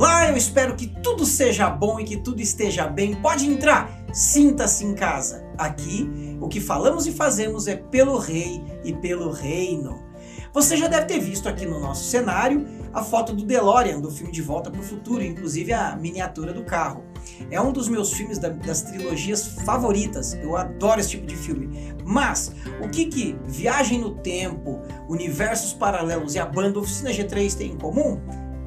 Olá, eu espero que tudo seja bom e que tudo esteja bem. Pode entrar, sinta-se em casa. Aqui, o que falamos e fazemos é pelo Rei e pelo Reino. Você já deve ter visto aqui no nosso cenário a foto do DeLorean, do filme De Volta para o Futuro, inclusive a miniatura do carro. É um dos meus filmes da, das trilogias favoritas. Eu adoro esse tipo de filme. Mas o que que Viagem no Tempo, Universos Paralelos e a banda Oficina G3 têm em comum?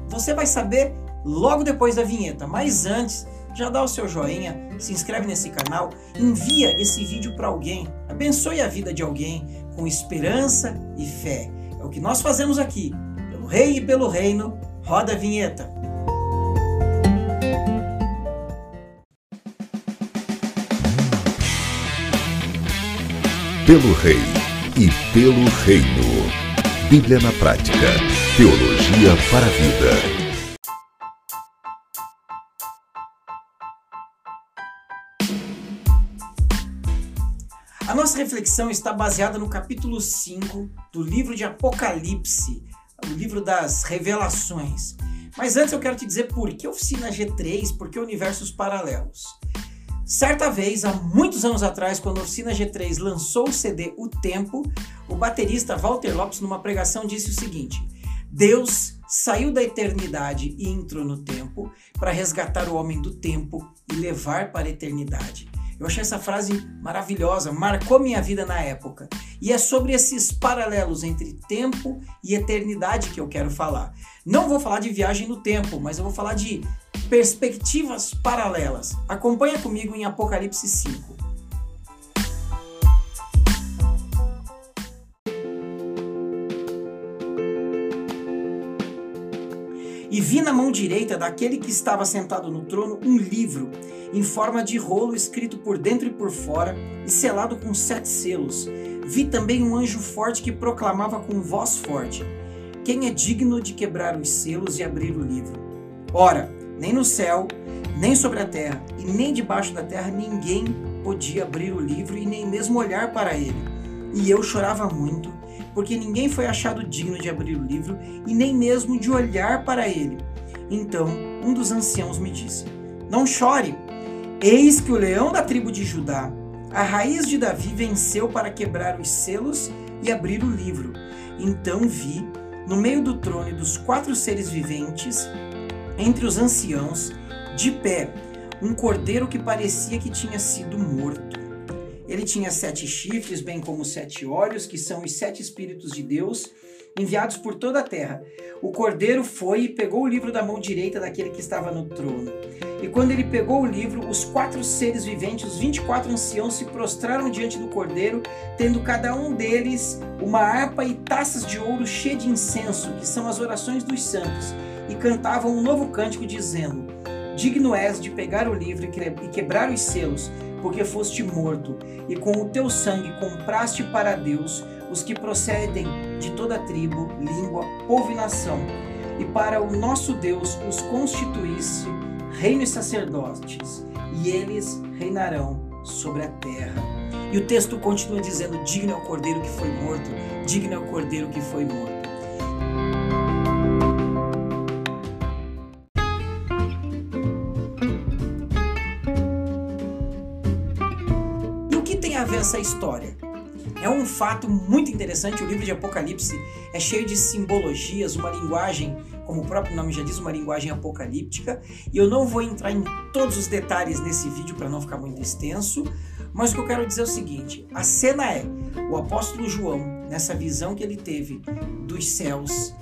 Você vai saber logo depois da vinheta. Mas antes, já dá o seu joinha, se inscreve nesse canal, envia esse vídeo para alguém, abençoe a vida de alguém com esperança e fé. É o que nós fazemos aqui, pelo Rei e pelo Reino. Roda a vinheta. Pelo Rei e pelo Reino. Bíblia na prática. Teologia para a vida. Nossa reflexão está baseada no capítulo 5 do livro de Apocalipse, o livro das revelações. Mas antes eu quero te dizer por que oficina G3, por que universos paralelos. Certa vez, há muitos anos atrás, quando a Oficina G3 lançou o CD O Tempo, o baterista Walter Lopes, numa pregação, disse o seguinte: Deus saiu da eternidade e entrou no tempo para resgatar o homem do tempo e levar para a eternidade. Eu achei essa frase maravilhosa, marcou minha vida na época. E é sobre esses paralelos entre tempo e eternidade que eu quero falar. Não vou falar de viagem no tempo, mas eu vou falar de perspectivas paralelas. Acompanha comigo em Apocalipse 5. E vi na mão direita daquele que estava sentado no trono um livro, em forma de rolo, escrito por dentro e por fora, e selado com sete selos. Vi também um anjo forte que proclamava com voz forte: Quem é digno de quebrar os selos e abrir o livro? Ora, nem no céu, nem sobre a terra, e nem debaixo da terra ninguém podia abrir o livro e nem mesmo olhar para ele. E eu chorava muito porque ninguém foi achado digno de abrir o livro e nem mesmo de olhar para ele. Então um dos anciãos me disse: Não chore, eis que o leão da tribo de Judá, a raiz de Davi, venceu para quebrar os selos e abrir o livro. Então vi, no meio do trono e dos quatro seres viventes, entre os anciãos, de pé, um cordeiro que parecia que tinha sido morto ele tinha sete chifres, bem como sete olhos, que são os sete Espíritos de Deus, enviados por toda a terra. O cordeiro foi e pegou o livro da mão direita daquele que estava no trono. E quando ele pegou o livro, os quatro seres viventes, os vinte e quatro anciãos, se prostraram diante do cordeiro, tendo cada um deles uma harpa e taças de ouro cheias de incenso, que são as orações dos santos, e cantavam um novo cântico, dizendo: Digno és de pegar o livro e quebrar os selos, porque foste morto, e com o teu sangue compraste para Deus os que procedem de toda tribo, língua, povo e nação, e para o nosso Deus os constituíste reino e sacerdotes, e eles reinarão sobre a terra. E o texto continua dizendo: Digno é o cordeiro que foi morto, digno é o cordeiro que foi morto. A ver essa história? É um fato muito interessante. O livro de Apocalipse é cheio de simbologias, uma linguagem, como o próprio nome já diz, uma linguagem apocalíptica. E eu não vou entrar em todos os detalhes nesse vídeo para não ficar muito extenso, mas o que eu quero dizer é o seguinte: a cena é o apóstolo João, nessa visão que ele teve dos céus,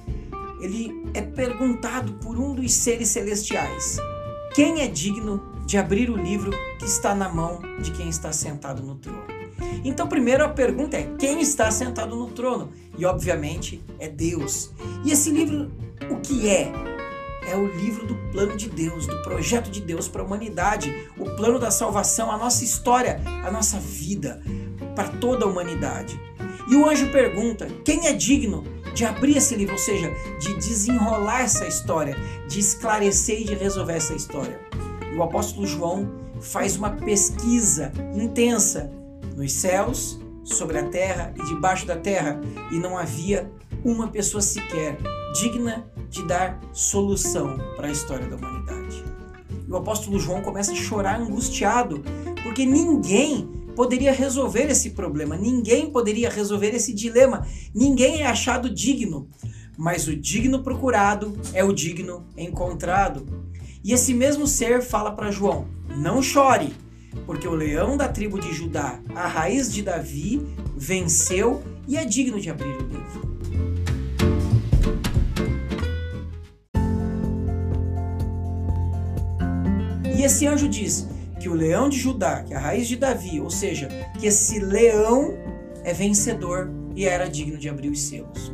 ele é perguntado por um dos seres celestiais: quem é digno de abrir o livro que está na mão de quem está sentado no trono. Então, primeiro a pergunta é: quem está sentado no trono? E obviamente é Deus. E esse livro, o que é? É o livro do plano de Deus, do projeto de Deus para a humanidade, o plano da salvação, a nossa história, a nossa vida, para toda a humanidade. E o anjo pergunta: quem é digno de abrir esse livro, ou seja, de desenrolar essa história, de esclarecer e de resolver essa história? E o apóstolo João faz uma pesquisa intensa nos céus, sobre a terra e debaixo da terra, e não havia uma pessoa sequer digna de dar solução para a história da humanidade. E o apóstolo João começa a chorar angustiado, porque ninguém poderia resolver esse problema, ninguém poderia resolver esse dilema, ninguém é achado digno, mas o digno procurado é o digno encontrado. E esse mesmo ser fala para João: não chore, porque o leão da tribo de Judá, a raiz de Davi, venceu e é digno de abrir o livro. E esse anjo diz que o leão de Judá, que é a raiz de Davi, ou seja, que esse leão é vencedor e era digno de abrir os selos.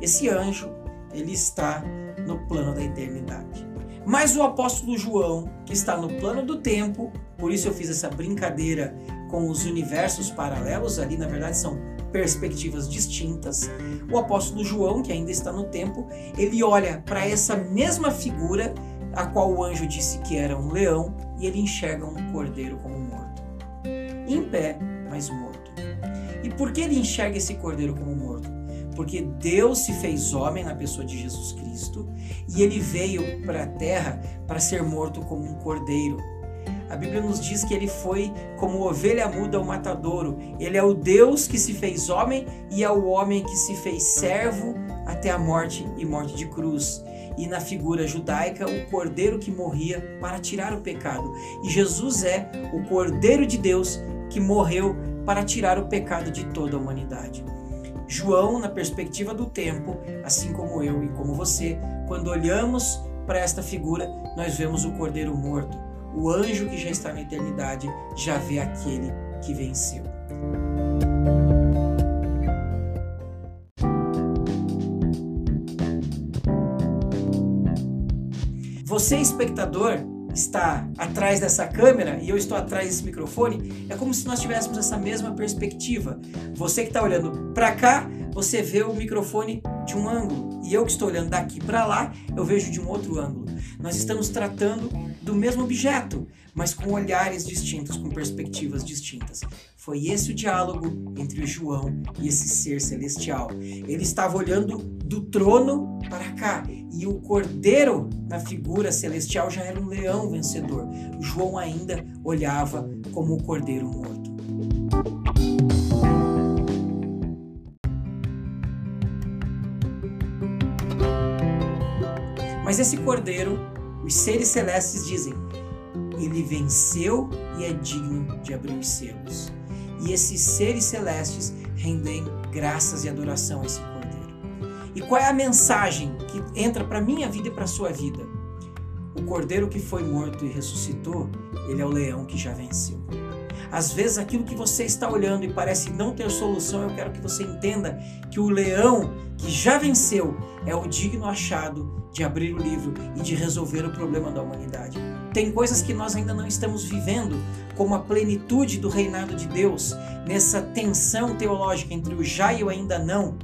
Esse anjo, ele está no plano da eternidade. Mas o apóstolo João, que está no plano do tempo, por isso eu fiz essa brincadeira com os universos paralelos, ali na verdade são perspectivas distintas. O apóstolo João, que ainda está no tempo, ele olha para essa mesma figura, a qual o anjo disse que era um leão, e ele enxerga um cordeiro como morto. Em pé, mas morto. E por que ele enxerga esse cordeiro como morto? Porque Deus se fez homem na pessoa de Jesus Cristo e ele veio para a terra para ser morto como um cordeiro. A Bíblia nos diz que ele foi como ovelha muda ao matadouro. Ele é o Deus que se fez homem e é o homem que se fez servo até a morte e morte de cruz. E na figura judaica, o cordeiro que morria para tirar o pecado. E Jesus é o cordeiro de Deus que morreu para tirar o pecado de toda a humanidade. João, na perspectiva do tempo, assim como eu e como você, quando olhamos para esta figura, nós vemos o cordeiro morto. O anjo que já está na eternidade já vê aquele que venceu. Você, espectador, está atrás dessa câmera e eu estou atrás desse microfone, é como se nós tivéssemos essa mesma perspectiva. Você que está olhando para cá, você vê o microfone de um ângulo e eu que estou olhando daqui para lá, eu vejo de um outro ângulo. Nós estamos tratando do mesmo objeto, mas com olhares distintos, com perspectivas distintas. Foi esse o diálogo entre João e esse ser celestial. Ele estava olhando do trono para cá e o cordeiro na figura celestial já era um leão vencedor. João ainda olhava como o cordeiro morto. Mas esse cordeiro, os seres celestes dizem, ele venceu e é digno de abrir os selos e esses seres celestes rendem graças e adoração a esse Cordeiro. E qual é a mensagem que entra para minha vida e para sua vida? O Cordeiro que foi morto e ressuscitou, ele é o leão que já venceu. Às vezes aquilo que você está olhando e parece não ter solução, eu quero que você entenda que o leão que já venceu é o digno achado de abrir o livro e de resolver o problema da humanidade. Tem coisas que nós ainda não estamos vivendo, como a plenitude do reinado de Deus, nessa tensão teológica entre o já e o ainda não.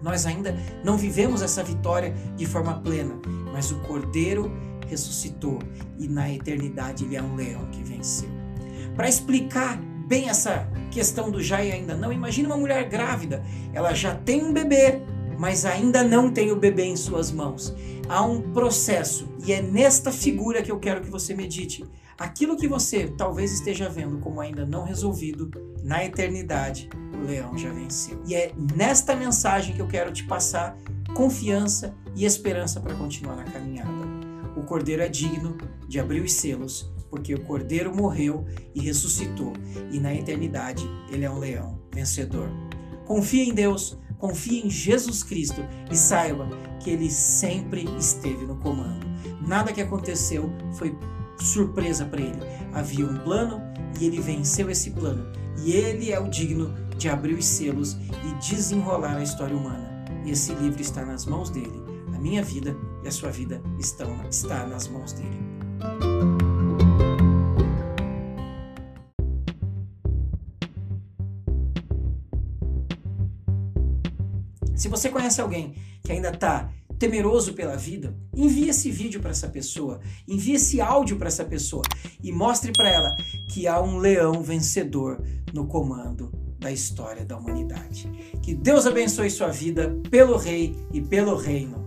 Nós ainda não vivemos essa vitória de forma plena, mas o Cordeiro ressuscitou e na eternidade ele é um leão que venceu. Para explicar bem essa questão do já e ainda não, imagine uma mulher grávida, ela já tem um bebê, mas ainda não tem o bebê em suas mãos. Há um processo e é nesta figura que eu quero que você medite. Aquilo que você talvez esteja vendo como ainda não resolvido, na eternidade, o leão já venceu. E é nesta mensagem que eu quero te passar confiança e esperança para continuar na caminhada. O cordeiro é digno de abrir os selos, porque o cordeiro morreu e ressuscitou, e na eternidade ele é um leão vencedor. Confie em Deus Confie em Jesus Cristo e saiba que ele sempre esteve no comando. Nada que aconteceu foi surpresa para ele. Havia um plano e ele venceu esse plano. E ele é o digno de abrir os selos e desenrolar a história humana. E esse livro está nas mãos dele. A minha vida e a sua vida estão está nas mãos dele. Se você conhece alguém que ainda está temeroso pela vida, envie esse vídeo para essa pessoa, envie esse áudio para essa pessoa e mostre para ela que há um leão vencedor no comando da história da humanidade. Que Deus abençoe sua vida pelo Rei e pelo Reino.